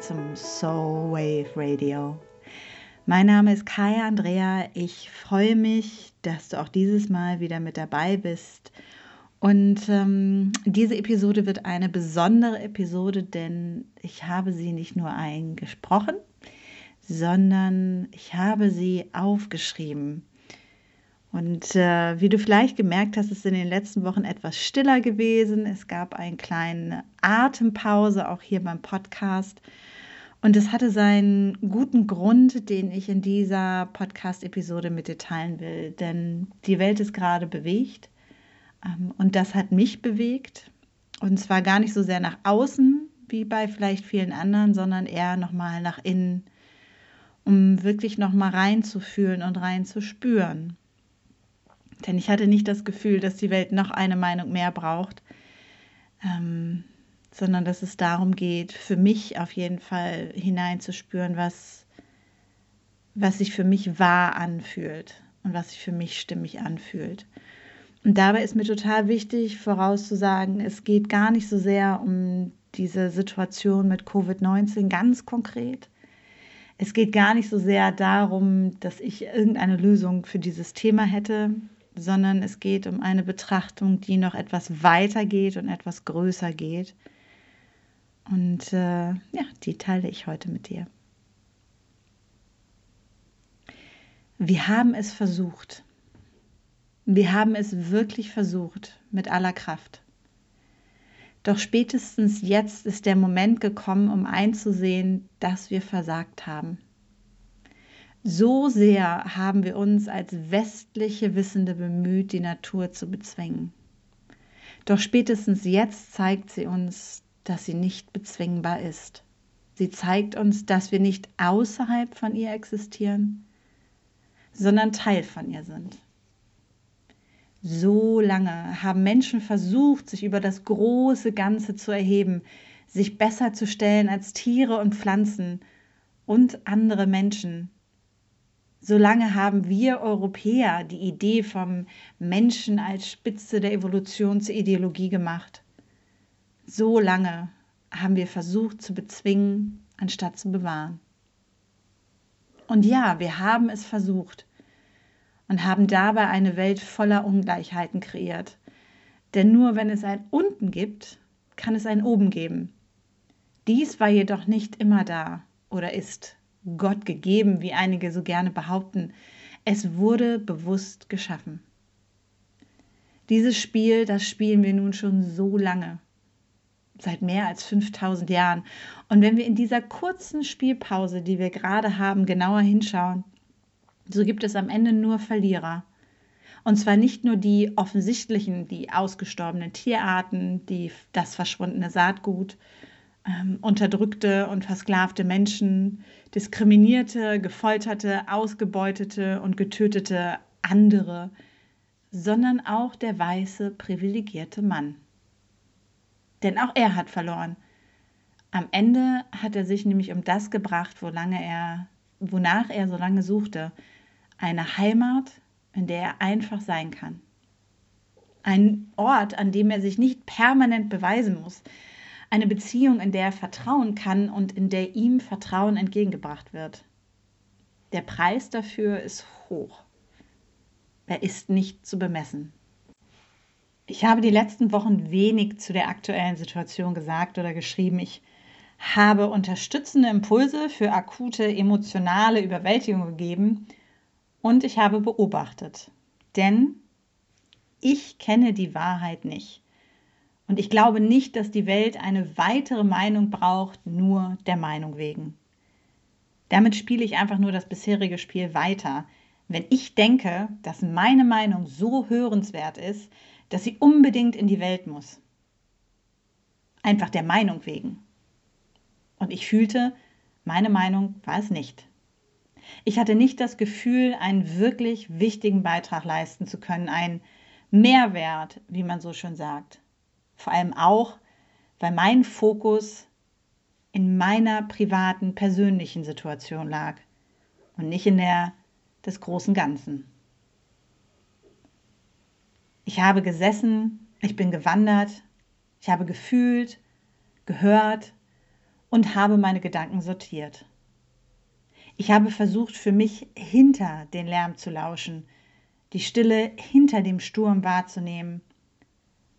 zum Soul Wave Radio. Mein Name ist Kaya Andrea. Ich freue mich, dass du auch dieses Mal wieder mit dabei bist. Und ähm, diese Episode wird eine besondere Episode, denn ich habe sie nicht nur eingesprochen, sondern ich habe sie aufgeschrieben. Und äh, wie du vielleicht gemerkt hast, ist in den letzten Wochen etwas stiller gewesen. Es gab eine kleine Atempause, auch hier beim Podcast. Und es hatte seinen guten Grund, den ich in dieser Podcast-Episode mit dir teilen will. Denn die Welt ist gerade bewegt. Ähm, und das hat mich bewegt. Und zwar gar nicht so sehr nach außen, wie bei vielleicht vielen anderen, sondern eher nochmal nach innen, um wirklich nochmal reinzufühlen und reinzuspüren. Denn ich hatte nicht das Gefühl, dass die Welt noch eine Meinung mehr braucht, ähm, sondern dass es darum geht, für mich auf jeden Fall hineinzuspüren, was, was sich für mich wahr anfühlt und was sich für mich stimmig anfühlt. Und dabei ist mir total wichtig vorauszusagen, es geht gar nicht so sehr um diese Situation mit Covid-19 ganz konkret. Es geht gar nicht so sehr darum, dass ich irgendeine Lösung für dieses Thema hätte sondern es geht um eine Betrachtung, die noch etwas weiter geht und etwas größer geht. Und äh, ja, die teile ich heute mit dir. Wir haben es versucht. Wir haben es wirklich versucht mit aller Kraft. Doch spätestens jetzt ist der Moment gekommen, um einzusehen, dass wir versagt haben. So sehr haben wir uns als westliche Wissende bemüht, die Natur zu bezwingen. Doch spätestens jetzt zeigt sie uns, dass sie nicht bezwingbar ist. Sie zeigt uns, dass wir nicht außerhalb von ihr existieren, sondern Teil von ihr sind. So lange haben Menschen versucht, sich über das große Ganze zu erheben, sich besser zu stellen als Tiere und Pflanzen und andere Menschen, Solange haben wir Europäer die Idee vom Menschen als Spitze der Evolution zur Ideologie gemacht. So lange haben wir versucht zu bezwingen, anstatt zu bewahren. Und ja, wir haben es versucht und haben dabei eine Welt voller Ungleichheiten kreiert. Denn nur wenn es ein Unten gibt, kann es ein Oben geben. Dies war jedoch nicht immer da oder ist. Gott gegeben, wie einige so gerne behaupten. Es wurde bewusst geschaffen. Dieses Spiel, das spielen wir nun schon so lange, seit mehr als 5000 Jahren. Und wenn wir in dieser kurzen Spielpause, die wir gerade haben, genauer hinschauen, so gibt es am Ende nur Verlierer. Und zwar nicht nur die offensichtlichen, die ausgestorbenen Tierarten, die, das verschwundene Saatgut, ähm, unterdrückte und versklavte Menschen, diskriminierte, gefolterte, ausgebeutete und getötete andere, sondern auch der weiße, privilegierte Mann. Denn auch er hat verloren. Am Ende hat er sich nämlich um das gebracht, er, wonach er so lange suchte. Eine Heimat, in der er einfach sein kann. Ein Ort, an dem er sich nicht permanent beweisen muss, eine Beziehung, in der er vertrauen kann und in der ihm Vertrauen entgegengebracht wird. Der Preis dafür ist hoch. Er ist nicht zu bemessen. Ich habe die letzten Wochen wenig zu der aktuellen Situation gesagt oder geschrieben. Ich habe unterstützende Impulse für akute emotionale Überwältigung gegeben und ich habe beobachtet. Denn ich kenne die Wahrheit nicht. Und ich glaube nicht, dass die Welt eine weitere Meinung braucht, nur der Meinung wegen. Damit spiele ich einfach nur das bisherige Spiel weiter. Wenn ich denke, dass meine Meinung so hörenswert ist, dass sie unbedingt in die Welt muss. Einfach der Meinung wegen. Und ich fühlte, meine Meinung war es nicht. Ich hatte nicht das Gefühl, einen wirklich wichtigen Beitrag leisten zu können, einen Mehrwert, wie man so schön sagt. Vor allem auch, weil mein Fokus in meiner privaten, persönlichen Situation lag und nicht in der des großen Ganzen. Ich habe gesessen, ich bin gewandert, ich habe gefühlt, gehört und habe meine Gedanken sortiert. Ich habe versucht, für mich hinter den Lärm zu lauschen, die Stille hinter dem Sturm wahrzunehmen,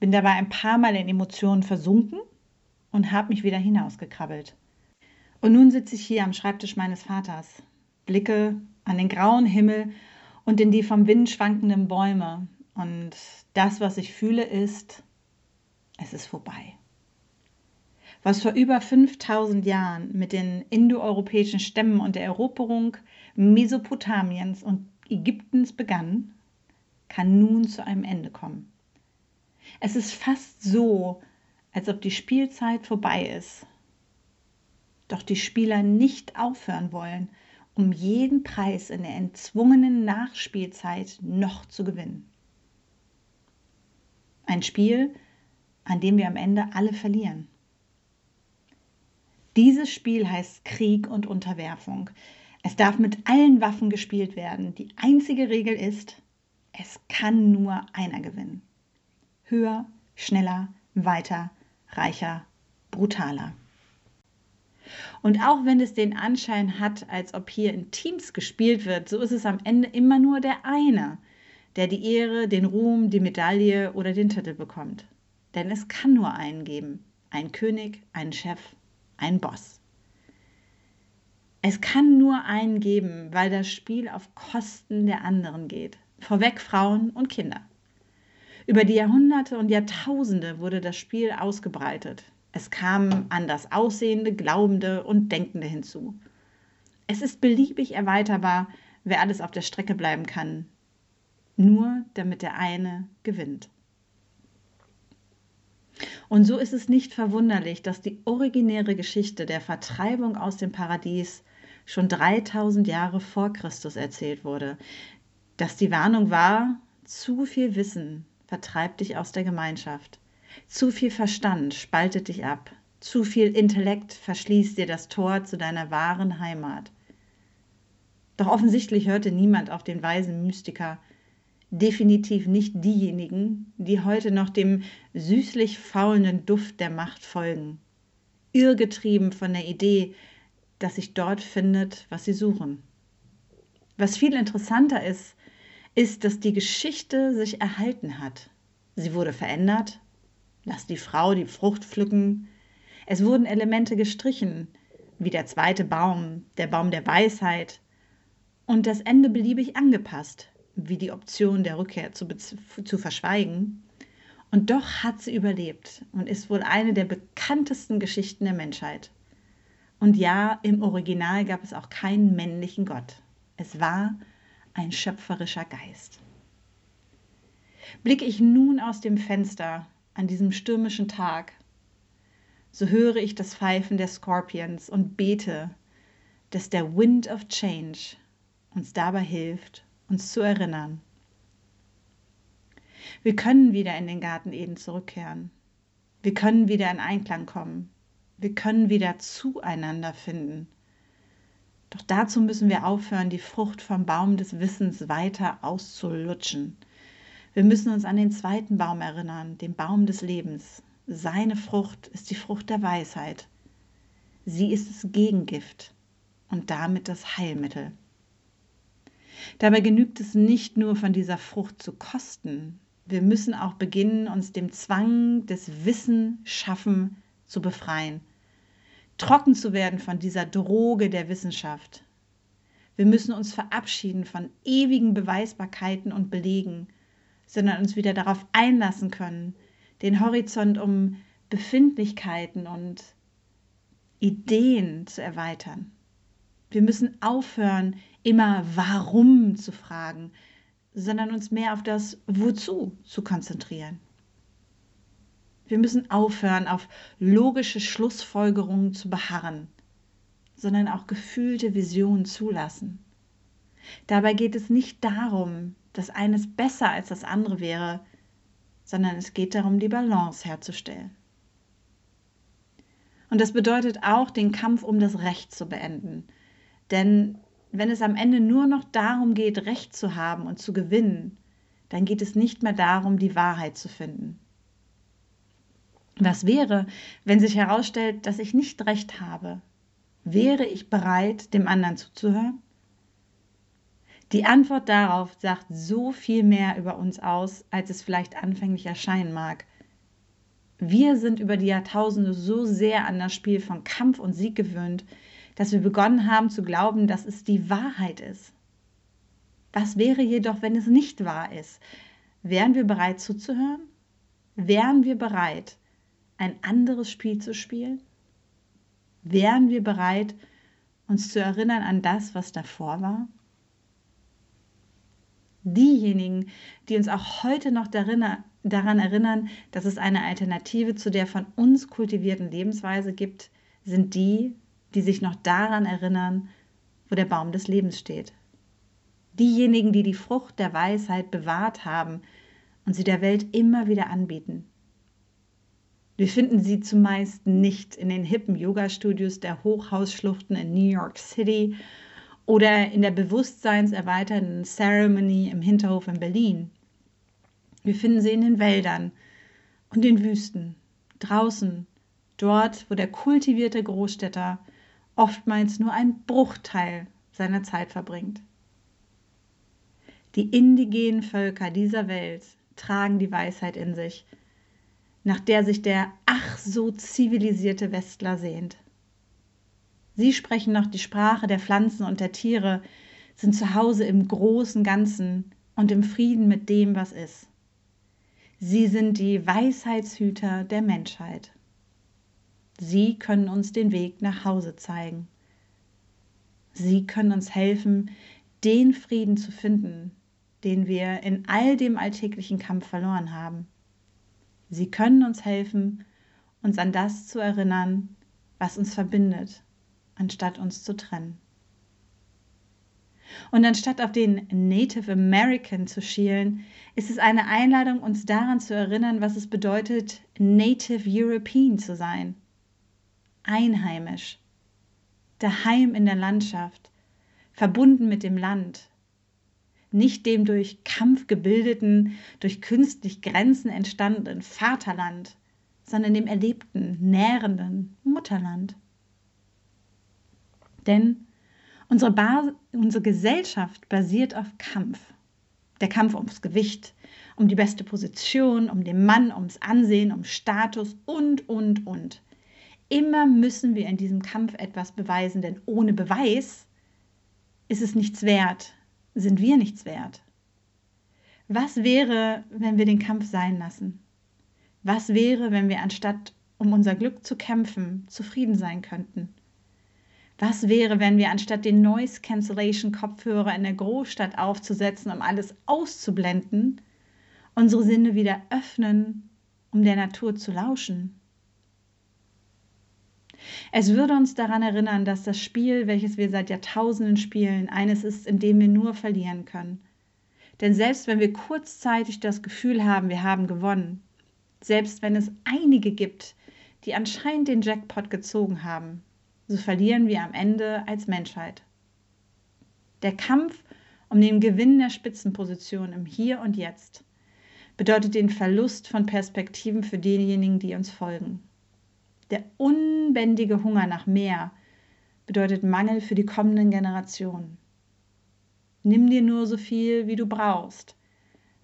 bin dabei ein paar Mal in Emotionen versunken und habe mich wieder hinausgekrabbelt. Und nun sitze ich hier am Schreibtisch meines Vaters, blicke an den grauen Himmel und in die vom Wind schwankenden Bäume. Und das, was ich fühle, ist, es ist vorbei. Was vor über 5000 Jahren mit den indoeuropäischen Stämmen und der Eroberung Mesopotamiens und Ägyptens begann, kann nun zu einem Ende kommen. Es ist fast so, als ob die Spielzeit vorbei ist. Doch die Spieler nicht aufhören wollen, um jeden Preis in der entzwungenen Nachspielzeit noch zu gewinnen. Ein Spiel, an dem wir am Ende alle verlieren. Dieses Spiel heißt Krieg und Unterwerfung. Es darf mit allen Waffen gespielt werden. Die einzige Regel ist, es kann nur einer gewinnen. Höher, schneller, weiter, reicher, brutaler. Und auch wenn es den Anschein hat, als ob hier in Teams gespielt wird, so ist es am Ende immer nur der eine, der die Ehre, den Ruhm, die Medaille oder den Titel bekommt. Denn es kann nur einen geben. Ein König, einen Chef, einen Boss. Es kann nur einen geben, weil das Spiel auf Kosten der anderen geht. Vorweg Frauen und Kinder. Über die Jahrhunderte und Jahrtausende wurde das Spiel ausgebreitet. Es kamen anders Aussehende, Glaubende und Denkende hinzu. Es ist beliebig erweiterbar, wer alles auf der Strecke bleiben kann, nur damit der eine gewinnt. Und so ist es nicht verwunderlich, dass die originäre Geschichte der Vertreibung aus dem Paradies schon 3000 Jahre vor Christus erzählt wurde, dass die Warnung war, zu viel Wissen vertreibt dich aus der Gemeinschaft. Zu viel Verstand spaltet dich ab. Zu viel Intellekt verschließt dir das Tor zu deiner wahren Heimat. Doch offensichtlich hörte niemand auf den weisen Mystiker, definitiv nicht diejenigen, die heute noch dem süßlich faulenden Duft der Macht folgen, irrgetrieben von der Idee, dass sich dort findet, was sie suchen. Was viel interessanter ist, ist, dass die Geschichte sich erhalten hat. Sie wurde verändert, Lass die Frau die Frucht pflücken. Es wurden Elemente gestrichen, wie der zweite Baum, der Baum der Weisheit, und das Ende beliebig angepasst, wie die Option der Rückkehr zu, zu verschweigen. Und doch hat sie überlebt und ist wohl eine der bekanntesten Geschichten der Menschheit. Und ja, im Original gab es auch keinen männlichen Gott. Es war ein schöpferischer Geist. Blicke ich nun aus dem Fenster an diesem stürmischen Tag, so höre ich das Pfeifen der Scorpions und bete, dass der Wind of Change uns dabei hilft, uns zu erinnern. Wir können wieder in den Garten Eden zurückkehren. Wir können wieder in Einklang kommen. Wir können wieder zueinander finden. Doch dazu müssen wir aufhören, die Frucht vom Baum des Wissens weiter auszulutschen wir müssen uns an den zweiten Baum erinnern, den Baum des Lebens. Seine Frucht ist die Frucht der Weisheit. Sie ist das Gegengift und damit das Heilmittel. Dabei genügt es nicht nur von dieser Frucht zu kosten, wir müssen auch beginnen, uns dem Zwang des Wissen schaffen zu befreien, trocken zu werden von dieser Droge der Wissenschaft. Wir müssen uns verabschieden von ewigen Beweisbarkeiten und Belegen sondern uns wieder darauf einlassen können, den Horizont um Befindlichkeiten und Ideen zu erweitern. Wir müssen aufhören, immer warum zu fragen, sondern uns mehr auf das Wozu zu konzentrieren. Wir müssen aufhören, auf logische Schlussfolgerungen zu beharren, sondern auch gefühlte Visionen zulassen. Dabei geht es nicht darum, dass eines besser als das andere wäre, sondern es geht darum, die Balance herzustellen. Und das bedeutet auch, den Kampf um das Recht zu beenden. Denn wenn es am Ende nur noch darum geht, Recht zu haben und zu gewinnen, dann geht es nicht mehr darum, die Wahrheit zu finden. Was wäre, wenn sich herausstellt, dass ich nicht recht habe? Wäre ich bereit, dem anderen zuzuhören? Die Antwort darauf sagt so viel mehr über uns aus, als es vielleicht anfänglich erscheinen mag. Wir sind über die Jahrtausende so sehr an das Spiel von Kampf und Sieg gewöhnt, dass wir begonnen haben zu glauben, dass es die Wahrheit ist. Was wäre jedoch, wenn es nicht wahr ist? Wären wir bereit zuzuhören? Wären wir bereit, ein anderes Spiel zu spielen? Wären wir bereit, uns zu erinnern an das, was davor war? Diejenigen, die uns auch heute noch daran erinnern, dass es eine Alternative zu der von uns kultivierten Lebensweise gibt, sind die, die sich noch daran erinnern, wo der Baum des Lebens steht. Diejenigen, die die Frucht der Weisheit bewahrt haben und sie der Welt immer wieder anbieten. Wir finden sie zumeist nicht in den hippen Yoga-Studios der Hochhausschluchten in New York City oder in der bewusstseinserweiternden Ceremony im Hinterhof in Berlin. Wir finden sie in den Wäldern und den Wüsten, draußen, dort, wo der kultivierte Großstädter oftmals nur ein Bruchteil seiner Zeit verbringt. Die indigenen Völker dieser Welt tragen die Weisheit in sich, nach der sich der ach so zivilisierte Westler sehnt. Sie sprechen noch die Sprache der Pflanzen und der Tiere, sind zu Hause im großen Ganzen und im Frieden mit dem, was ist. Sie sind die Weisheitshüter der Menschheit. Sie können uns den Weg nach Hause zeigen. Sie können uns helfen, den Frieden zu finden, den wir in all dem alltäglichen Kampf verloren haben. Sie können uns helfen, uns an das zu erinnern, was uns verbindet anstatt uns zu trennen. Und anstatt auf den Native American zu schielen, ist es eine Einladung, uns daran zu erinnern, was es bedeutet, Native European zu sein. Einheimisch, daheim in der Landschaft, verbunden mit dem Land, nicht dem durch Kampf gebildeten, durch künstlich Grenzen entstandenen Vaterland, sondern dem erlebten, nährenden Mutterland. Denn unsere, Bas unsere Gesellschaft basiert auf Kampf. Der Kampf ums Gewicht, um die beste Position, um den Mann, ums Ansehen, um Status und, und, und. Immer müssen wir in diesem Kampf etwas beweisen, denn ohne Beweis ist es nichts wert, sind wir nichts wert. Was wäre, wenn wir den Kampf sein lassen? Was wäre, wenn wir anstatt um unser Glück zu kämpfen, zufrieden sein könnten? Was wäre, wenn wir anstatt den Noise Cancellation Kopfhörer in der Großstadt aufzusetzen, um alles auszublenden, unsere Sinne wieder öffnen, um der Natur zu lauschen? Es würde uns daran erinnern, dass das Spiel, welches wir seit Jahrtausenden spielen, eines ist, in dem wir nur verlieren können. Denn selbst wenn wir kurzzeitig das Gefühl haben, wir haben gewonnen, selbst wenn es einige gibt, die anscheinend den Jackpot gezogen haben, so verlieren wir am Ende als Menschheit. Der Kampf um den Gewinn der Spitzenposition im Hier und Jetzt bedeutet den Verlust von Perspektiven für diejenigen, die uns folgen. Der unbändige Hunger nach mehr bedeutet Mangel für die kommenden Generationen. Nimm dir nur so viel, wie du brauchst,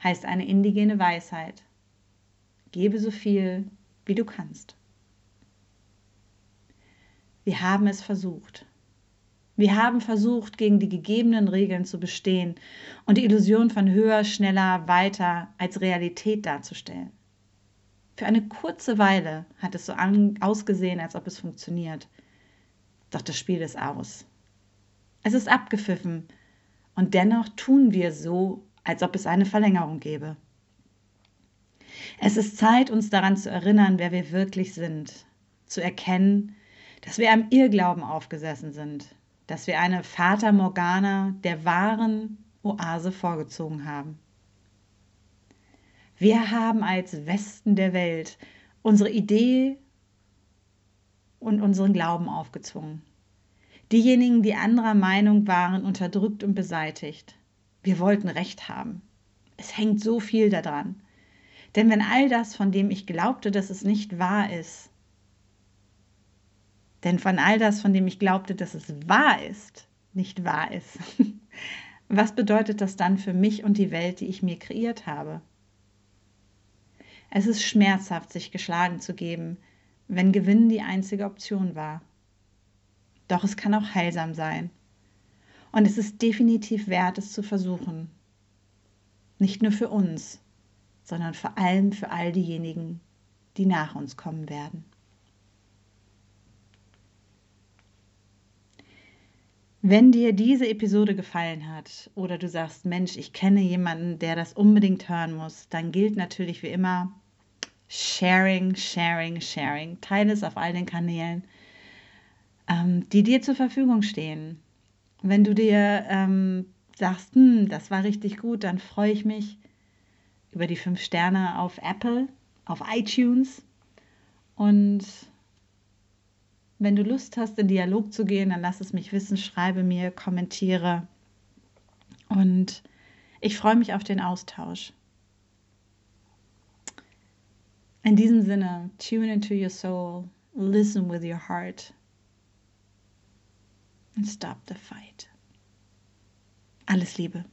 heißt eine indigene Weisheit. Gebe so viel, wie du kannst. Wir haben es versucht. Wir haben versucht, gegen die gegebenen Regeln zu bestehen und die Illusion von höher, schneller, weiter als Realität darzustellen. Für eine kurze Weile hat es so ausgesehen, als ob es funktioniert. Doch das Spiel ist aus. Es ist abgepfiffen und dennoch tun wir so, als ob es eine Verlängerung gäbe. Es ist Zeit, uns daran zu erinnern, wer wir wirklich sind, zu erkennen, dass wir einem Irrglauben aufgesessen sind, dass wir eine Fata Morgana der wahren Oase vorgezogen haben. Wir haben als Westen der Welt unsere Idee und unseren Glauben aufgezwungen. Diejenigen, die anderer Meinung waren, unterdrückt und beseitigt. Wir wollten Recht haben. Es hängt so viel daran. Denn wenn all das, von dem ich glaubte, dass es nicht wahr ist, denn von all das, von dem ich glaubte, dass es wahr ist, nicht wahr ist, was bedeutet das dann für mich und die Welt, die ich mir kreiert habe? Es ist schmerzhaft, sich geschlagen zu geben, wenn Gewinn die einzige Option war. Doch es kann auch heilsam sein. Und es ist definitiv wert, es zu versuchen. Nicht nur für uns, sondern vor allem für all diejenigen, die nach uns kommen werden. Wenn dir diese Episode gefallen hat oder du sagst, Mensch, ich kenne jemanden, der das unbedingt hören muss, dann gilt natürlich wie immer Sharing, Sharing, Sharing. Teile es auf all den Kanälen, ähm, die dir zur Verfügung stehen. Wenn du dir ähm, sagst, hm, das war richtig gut, dann freue ich mich über die fünf Sterne auf Apple, auf iTunes. Und wenn du Lust hast, in Dialog zu gehen, dann lass es mich wissen, schreibe mir, kommentiere. Und ich freue mich auf den Austausch. In diesem Sinne, tune into your soul, listen with your heart, and stop the fight. Alles Liebe.